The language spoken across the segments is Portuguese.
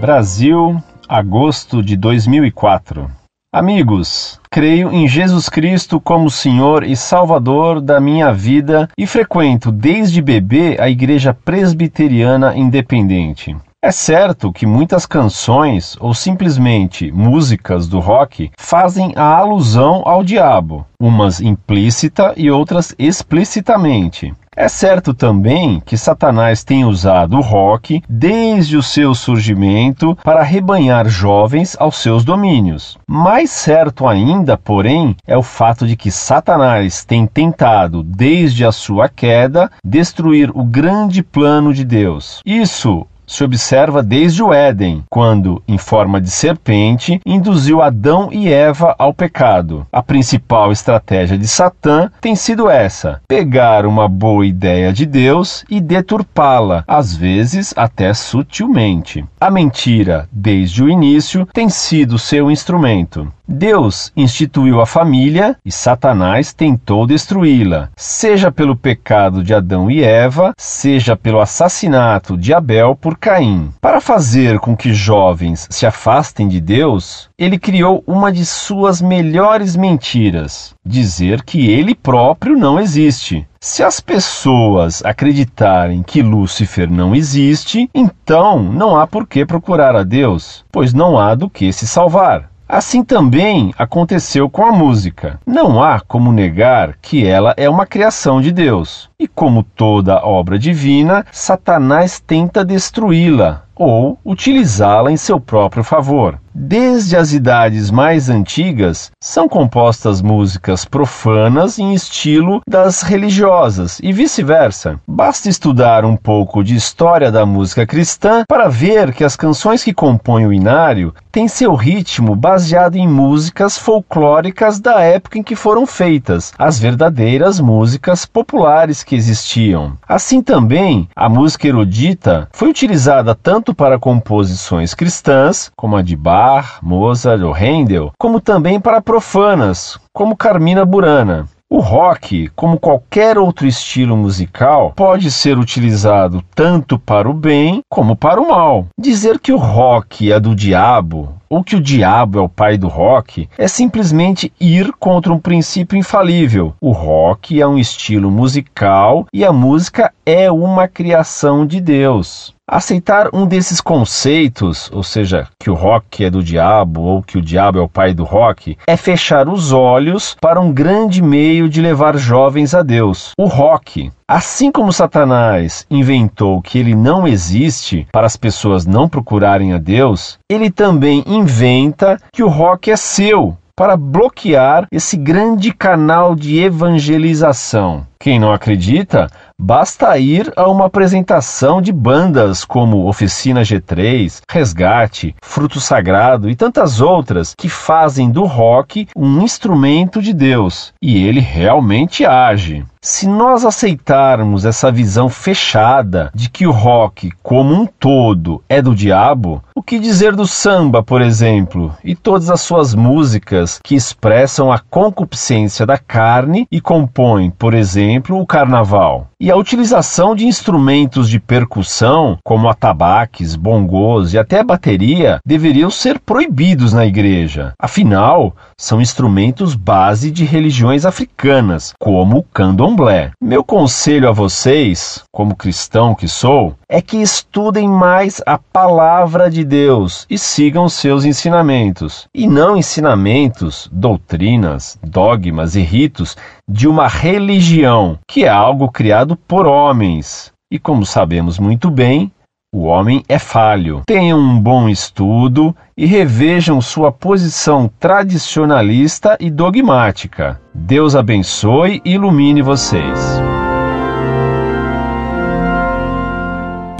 Brasil, agosto de 2004. Amigos, creio em Jesus Cristo como Senhor e Salvador da minha vida e frequento desde bebê a Igreja Presbiteriana Independente. É certo que muitas canções ou simplesmente músicas do rock fazem a alusão ao diabo, umas implícita e outras explicitamente. É certo também que Satanás tem usado o rock desde o seu surgimento para rebanhar jovens aos seus domínios. Mais certo ainda, porém, é o fato de que Satanás tem tentado, desde a sua queda, destruir o grande plano de Deus. Isso se observa desde o Éden, quando, em forma de serpente, induziu Adão e Eva ao pecado. A principal estratégia de Satã tem sido essa: pegar uma boa ideia de Deus e deturpá-la, às vezes até sutilmente. A mentira, desde o início, tem sido seu instrumento. Deus instituiu a família e Satanás tentou destruí-la, seja pelo pecado de Adão e Eva, seja pelo assassinato de Abel por Caim. Para fazer com que jovens se afastem de Deus, ele criou uma de suas melhores mentiras: dizer que ele próprio não existe. Se as pessoas acreditarem que Lúcifer não existe, então não há por que procurar a Deus, pois não há do que se salvar. Assim também aconteceu com a música. Não há como negar que ela é uma criação de Deus. E como toda obra divina, Satanás tenta destruí-la ou utilizá-la em seu próprio favor. Desde as idades mais antigas, são compostas músicas profanas em estilo das religiosas e vice-versa. Basta estudar um pouco de história da música cristã para ver que as canções que compõem o inário têm seu ritmo baseado em músicas folclóricas da época em que foram feitas, as verdadeiras músicas populares que existiam. Assim também, a música erudita foi utilizada tanto para composições cristãs, como a de Bach, Mozart ou Handel, como também para profanas, como Carmina Burana. O rock, como qualquer outro estilo musical, pode ser utilizado tanto para o bem como para o mal. Dizer que o rock é do diabo ou que o diabo é o pai do rock é simplesmente ir contra um princípio infalível. O rock é um estilo musical e a música é uma criação de Deus. Aceitar um desses conceitos, ou seja, que o rock é do diabo ou que o diabo é o pai do rock, é fechar os olhos para um grande meio de levar jovens a Deus. O rock, Assim como Satanás inventou que ele não existe para as pessoas não procurarem a Deus, ele também inventa que o rock é seu para bloquear esse grande canal de evangelização. Quem não acredita, basta ir a uma apresentação de bandas como Oficina G3, Resgate, Fruto Sagrado e tantas outras que fazem do rock um instrumento de Deus e ele realmente age. Se nós aceitarmos essa visão fechada de que o rock, como um todo, é do diabo, o que dizer do samba, por exemplo, e todas as suas músicas que expressam a concupiscência da carne e compõem, por exemplo, o carnaval? E a utilização de instrumentos de percussão, como atabaques, bongos e até bateria, deveriam ser proibidos na igreja. Afinal, são instrumentos base de religiões africanas, como o candomblé. Meu conselho a vocês, como cristão que sou, é que estudem mais a palavra de Deus e sigam seus ensinamentos, e não ensinamentos, doutrinas, dogmas e ritos de uma religião, que é algo criado por homens. E como sabemos muito bem, o homem é falho. Tenham um bom estudo e revejam sua posição tradicionalista e dogmática. Deus abençoe e ilumine vocês.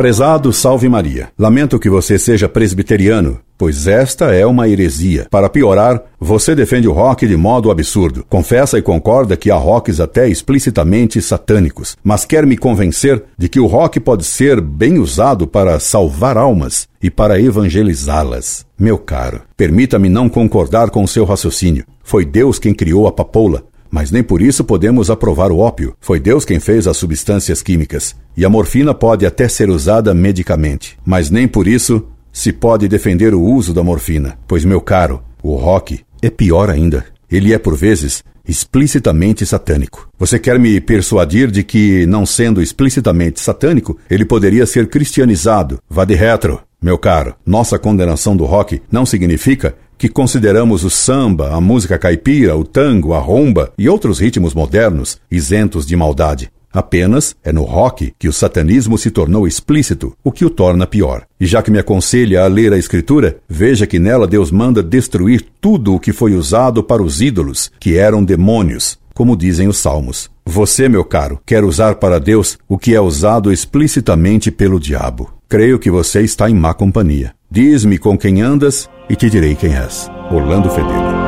Prezado Salve Maria, lamento que você seja presbiteriano, pois esta é uma heresia. Para piorar, você defende o rock de modo absurdo. Confessa e concorda que há rocks até explicitamente satânicos, mas quer me convencer de que o rock pode ser bem usado para salvar almas e para evangelizá-las. Meu caro, permita-me não concordar com seu raciocínio. Foi Deus quem criou a papoula mas nem por isso podemos aprovar o ópio. Foi Deus quem fez as substâncias químicas. E a morfina pode até ser usada medicamente, mas nem por isso se pode defender o uso da morfina, pois, meu caro, o rock é pior ainda. Ele é, por vezes, explicitamente satânico. Você quer me persuadir de que, não sendo explicitamente satânico, ele poderia ser cristianizado? Vá de retro. Meu caro, nossa condenação do rock não significa que consideramos o samba, a música caipira, o tango, a romba e outros ritmos modernos isentos de maldade. Apenas é no rock que o satanismo se tornou explícito, o que o torna pior. E já que me aconselha a ler a Escritura, veja que nela Deus manda destruir tudo o que foi usado para os ídolos, que eram demônios, como dizem os salmos. Você, meu caro, quer usar para Deus o que é usado explicitamente pelo diabo. Creio que você está em má companhia. Diz-me com quem andas e te direi quem és. Orlando Fedeli.